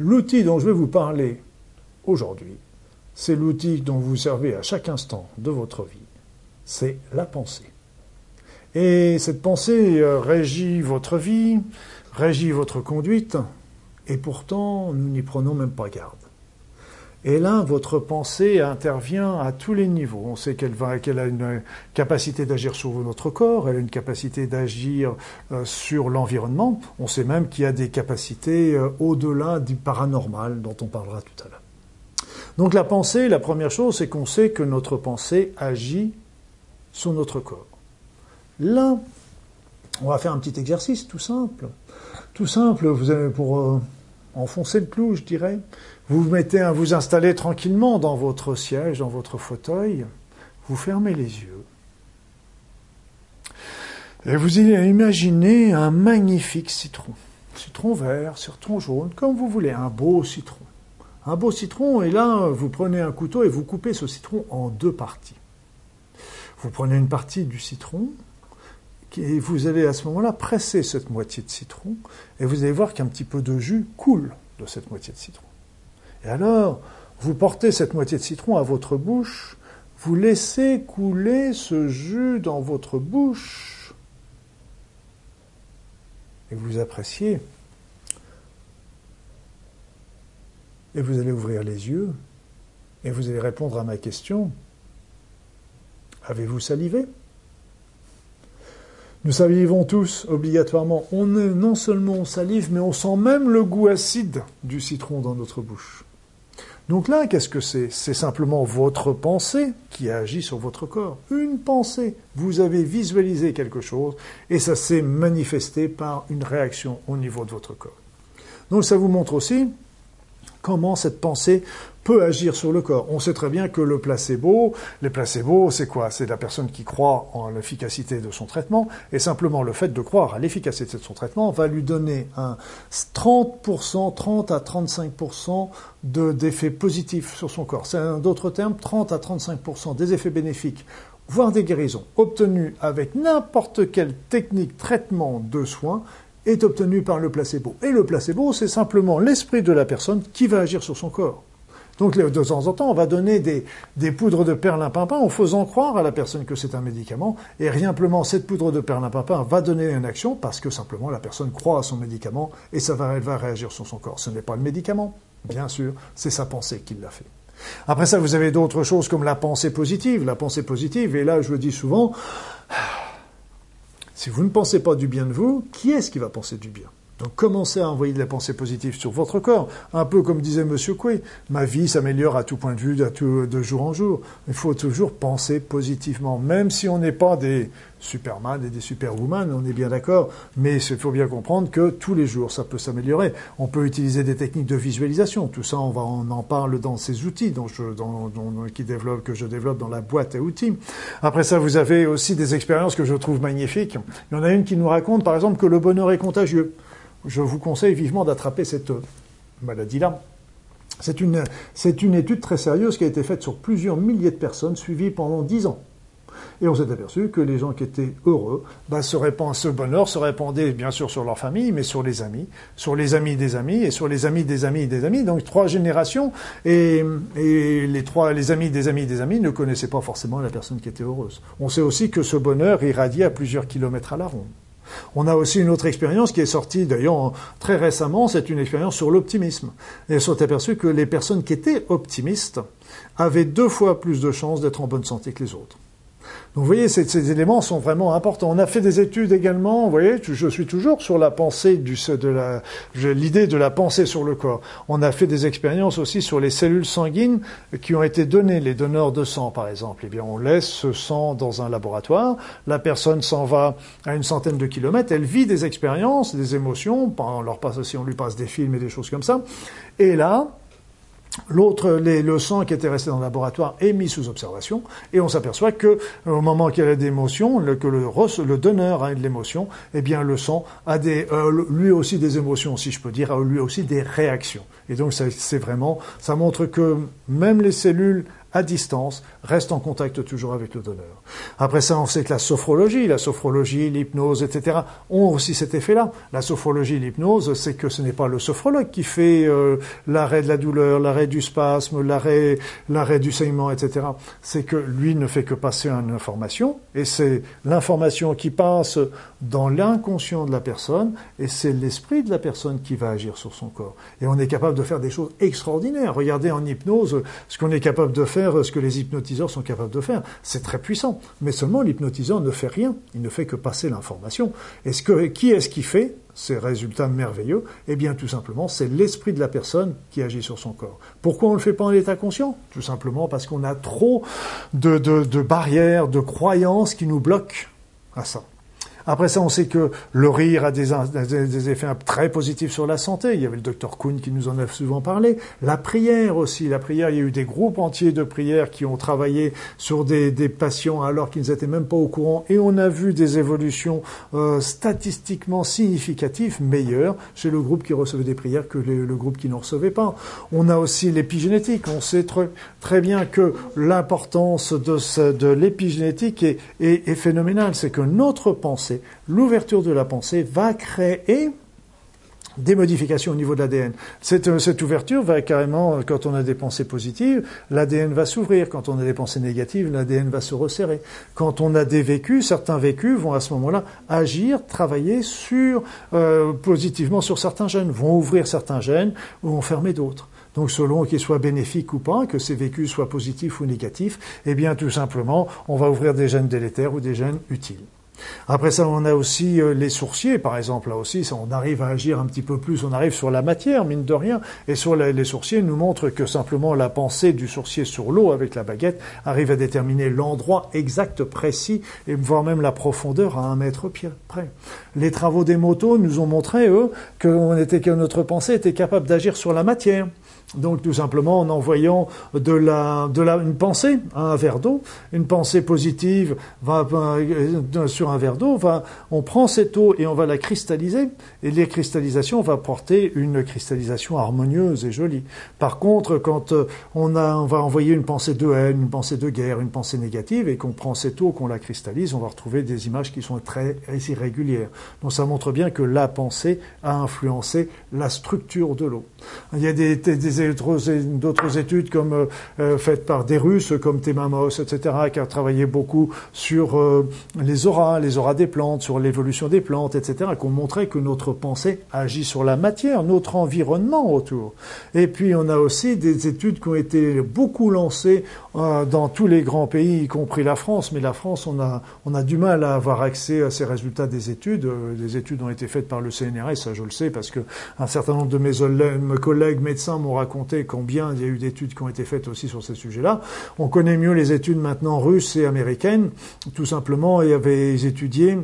L'outil dont je vais vous parler aujourd'hui, c'est l'outil dont vous servez à chaque instant de votre vie. C'est la pensée. Et cette pensée euh, régit votre vie, régit votre conduite, et pourtant nous n'y prenons même pas garde. Et là, votre pensée intervient à tous les niveaux. On sait qu'elle a une capacité d'agir sur notre corps, elle a une capacité d'agir euh, sur l'environnement. On sait même qu'il y a des capacités euh, au-delà du paranormal dont on parlera tout à l'heure. Donc la pensée, la première chose, c'est qu'on sait que notre pensée agit sur notre corps. Là, on va faire un petit exercice tout simple. Tout simple, vous avez pour euh, enfoncer le clou, je dirais. Vous vous mettez à vous installer tranquillement dans votre siège, dans votre fauteuil. Vous fermez les yeux. Et vous imaginez un magnifique citron. Citron vert, citron jaune, comme vous voulez, un beau citron. Un beau citron, et là, vous prenez un couteau et vous coupez ce citron en deux parties. Vous prenez une partie du citron, et vous allez à ce moment-là presser cette moitié de citron, et vous allez voir qu'un petit peu de jus coule de cette moitié de citron. Et alors, vous portez cette moitié de citron à votre bouche, vous laissez couler ce jus dans votre bouche, et vous appréciez. Et vous allez ouvrir les yeux, et vous allez répondre à ma question. Avez-vous salivé? Nous salivons tous obligatoirement. On non seulement on salive, mais on sent même le goût acide du citron dans notre bouche. Donc là, qu'est-ce que c'est? C'est simplement votre pensée qui agit sur votre corps. Une pensée. Vous avez visualisé quelque chose et ça s'est manifesté par une réaction au niveau de votre corps. Donc ça vous montre aussi comment cette pensée peut agir sur le corps? On sait très bien que le placebo, les placebos, c'est quoi? C'est la personne qui croit en l'efficacité de son traitement, et simplement le fait de croire à l'efficacité de son traitement va lui donner un 30%, 30 à 35% d'effets positifs sur son corps. C'est d'autres termes, 30 à 35% des effets bénéfiques voire des guérisons, obtenus avec n'importe quelle technique traitement de soins, est obtenu par le placebo. Et le placebo, c'est simplement l'esprit de la personne qui va agir sur son corps. Donc de temps en temps, on va donner des, poudres de perlimpinpin en faisant croire à la personne que c'est un médicament, et rien simplement cette poudre de perlimpinpin va donner une action parce que simplement la personne croit à son médicament et ça va, elle va réagir sur son corps. Ce n'est pas le médicament, bien sûr, c'est sa pensée qui l'a fait. Après ça, vous avez d'autres choses comme la pensée positive. La pensée positive, et là je le dis souvent, si vous ne pensez pas du bien de vous, qui est-ce qui va penser du bien? Donc commencez à envoyer de la pensée positive sur votre corps, un peu comme disait M. Coué, ma vie s'améliore à tout point de vue, de jour en jour. Il faut toujours penser positivement, même si on n'est pas des Superman et des Superwoman, on est bien d'accord, mais il faut bien comprendre que tous les jours ça peut s'améliorer. On peut utiliser des techniques de visualisation, tout ça on, va, on en parle dans ces outils dont je, qui développe, que je développe dans la boîte à outils. Après ça, vous avez aussi des expériences que je trouve magnifiques. Il y en a une qui nous raconte par exemple que le bonheur est contagieux je vous conseille vivement d'attraper cette maladie-là. C'est une, étude très sérieuse qui a été faite sur plusieurs milliers de personnes, suivies pendant dix ans. Et on s'est aperçu que les gens qui étaient heureux, bah, ce, ce bonheur se répandait bien sûr sur leur famille, mais sur les amis, sur les amis des amis, et sur les amis des amis des amis. Donc trois générations, et, et les, trois, les amis des amis des amis ne connaissaient pas forcément la personne qui était heureuse. On sait aussi que ce bonheur irradiait à plusieurs kilomètres à la ronde. On a aussi une autre expérience qui est sortie d'ailleurs très récemment, c'est une expérience sur l'optimisme. Et elles sont aperçues que les personnes qui étaient optimistes avaient deux fois plus de chances d'être en bonne santé que les autres. Donc vous voyez, ces, éléments sont vraiment importants. On a fait des études également, vous voyez, je suis toujours sur la pensée du, de l'idée de la pensée sur le corps. On a fait des expériences aussi sur les cellules sanguines qui ont été données, les donneurs de sang par exemple. Eh bien, on laisse ce sang dans un laboratoire, la personne s'en va à une centaine de kilomètres, elle vit des expériences, des émotions, on leur passe aussi, on lui passe des films et des choses comme ça. Et là, L'autre, le sang qui était resté dans le laboratoire est mis sous observation et on s'aperçoit que au moment qu'il y a d'émotions, que le, donneur a de l'émotion, eh bien le sang a des, euh, lui aussi des émotions, si je peux dire, lui aussi des réactions. Et donc c'est vraiment, ça montre que même les cellules à distance, reste en contact toujours avec le donneur. Après ça, on sait que la sophrologie, la sophrologie, l'hypnose, etc., ont aussi cet effet-là. La sophrologie, l'hypnose, c'est que ce n'est pas le sophrologue qui fait euh, l'arrêt de la douleur, l'arrêt du spasme, l'arrêt, l'arrêt du saignement, etc. C'est que lui ne fait que passer une information, et c'est l'information qui passe dans l'inconscient de la personne, et c'est l'esprit de la personne qui va agir sur son corps. Et on est capable de faire des choses extraordinaires. Regardez en hypnose ce qu'on est capable de faire, ce que les hypnotiseurs sont capables de faire. C'est très puissant. Mais seulement l'hypnotiseur ne fait rien. Il ne fait que passer l'information. Et ce que, qui est-ce qui fait ces résultats merveilleux? Eh bien, tout simplement, c'est l'esprit de la personne qui agit sur son corps. Pourquoi on ne le fait pas en état conscient? Tout simplement parce qu'on a trop de, barrières, de croyances qui nous bloquent à ça. Après ça, on sait que le rire a des, effets très positifs sur la santé. Il y avait le docteur Kuhn qui nous en a souvent parlé. La prière aussi. La prière, il y a eu des groupes entiers de prières qui ont travaillé sur des, des patients alors qu'ils n'étaient même pas au courant. Et on a vu des évolutions euh, statistiquement significatives meilleures chez le groupe qui recevait des prières que le, le groupe qui n'en recevait pas. On a aussi l'épigénétique. On sait très, très bien que l'importance de, de l'épigénétique est, est, est phénoménale. C'est que notre pensée l'ouverture de la pensée va créer des modifications au niveau de l'ADN. Cette, cette, ouverture va carrément, quand on a des pensées positives, l'ADN va s'ouvrir. Quand on a des pensées négatives, l'ADN va se resserrer. Quand on a des vécus, certains vécus vont à ce moment-là agir, travailler euh, positivement sur certains gènes, vont ouvrir certains gènes ou vont fermer d'autres. Donc selon qu'ils soient bénéfiques ou pas, que ces vécus soient positifs ou négatifs, eh bien tout simplement, on va ouvrir des gènes délétères ou des gènes utiles. Après ça, on a aussi euh, les sourciers, par exemple. Là aussi, on arrive à agir un petit peu plus, on arrive sur la matière, mine de rien. Et sur les sourciers, nous montre que simplement la pensée du sourcier sur l'eau avec la baguette arrive à déterminer l'endroit exact, précis, et voire même la profondeur à un mètre près. Les travaux des motos nous ont montré, eux, que notre pensée était capable d'agir sur la matière. Donc tout simplement en envoyant de la, de la, une pensée à un verre d'eau, une pensée positive va, euh, sur un verre d'eau, va, on prend cette eau et on va la cristalliser, et les cristallisations va porter une cristallisation harmonieuse et jolie. Par contre, quand euh, on, a, on va envoyer une pensée de haine, une pensée de guerre, une pensée négative, et qu'on prend cette eau, qu'on la cristallise, on va retrouver des images qui sont très irrégulières. Donc ça montre bien que la pensée a influencé la structure de l'eau. Il y a des, des d'autres études comme euh, euh, faites par des Russes comme Temamos, etc., qui a travaillé beaucoup sur euh, les auras, les auras des plantes, sur l'évolution des plantes, etc., qui ont montré que notre pensée agit sur la matière, notre environnement autour. Et puis on a aussi des études qui ont été beaucoup lancées dans tous les grands pays, y compris la France, mais la France, on a, on a du mal à avoir accès à ces résultats des études. Des études ont été faites par le CNRS, ça je le sais, parce que un certain nombre de mes collègues médecins m'ont combien il y a eu d'études qui ont été faites aussi sur ces sujets-là. On connaît mieux les études maintenant russes et américaines. Tout simplement, il y avait étudié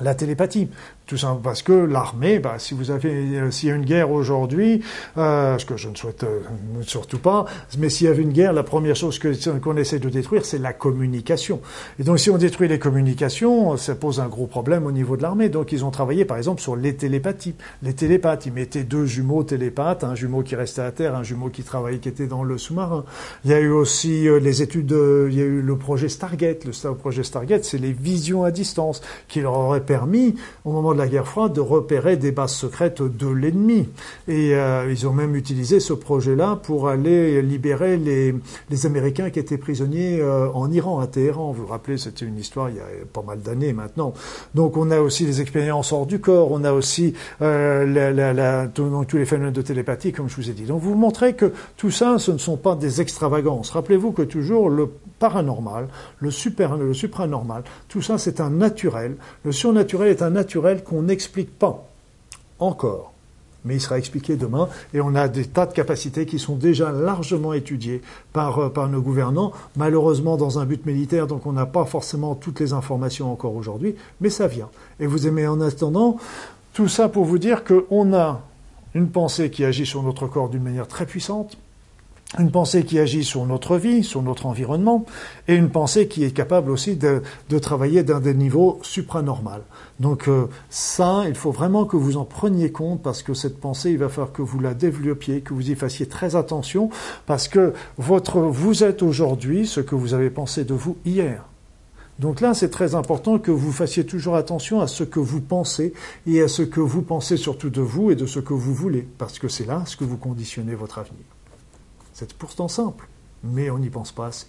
la télépathie. Tout simplement parce que l'armée, bah, si vous avez, euh, s'il y a une guerre aujourd'hui, euh, ce que je ne souhaite euh, surtout pas, mais s'il y avait une guerre, la première chose qu'on essaie de détruire, c'est la communication. Et donc, si on détruit les communications, ça pose un gros problème au niveau de l'armée. Donc, ils ont travaillé, par exemple, sur les télépathies. Les télépathes, ils mettaient deux jumeaux télépathes, un jumeau qui restait à terre, un jumeau qui travaillait, qui était dans le sous-marin. Il y a eu aussi euh, les études, de, il y a eu le projet Stargate. Le projet Stargate, c'est les visions à distance qui leur auraient permis, au moment de la guerre froide de repérer des bases secrètes de l'ennemi. Et euh, ils ont même utilisé ce projet-là pour aller libérer les, les Américains qui étaient prisonniers euh, en Iran, à Téhéran. Vous vous rappelez, c'était une histoire il y a pas mal d'années maintenant. Donc on a aussi des expériences hors du corps, on a aussi euh, donc, tous les phénomènes de télépathie, comme je vous ai dit. Donc vous montrez que tout ça, ce ne sont pas des extravagances. Rappelez-vous que toujours le paranormal, le super, le supranormal, tout ça c'est un naturel. Le surnaturel est un naturel qu'on n'explique pas encore. Mais il sera expliqué demain et on a des tas de capacités qui sont déjà largement étudiées par, euh, par nos gouvernants, malheureusement dans un but militaire, donc on n'a pas forcément toutes les informations encore aujourd'hui, mais ça vient. Et vous aimez en attendant, tout ça pour vous dire qu'on a une pensée qui agit sur notre corps d'une manière très puissante, une pensée qui agit sur notre vie, sur notre environnement, et une pensée qui est capable aussi de, travailler d'un des niveaux supranormal. Donc euh, ça, il faut vraiment que vous en preniez compte parce que cette pensée, il va falloir que vous la développiez, que vous y fassiez très attention, parce que votre, vous êtes aujourd'hui ce que vous avez pensé de vous hier. Donc là, c'est très important que vous fassiez toujours attention à ce que vous pensez et à ce que vous pensez surtout de vous et de ce que vous voulez, parce que c'est là ce que vous conditionnez votre avenir. C'est pourtant simple, mais on n'y pense pas assez.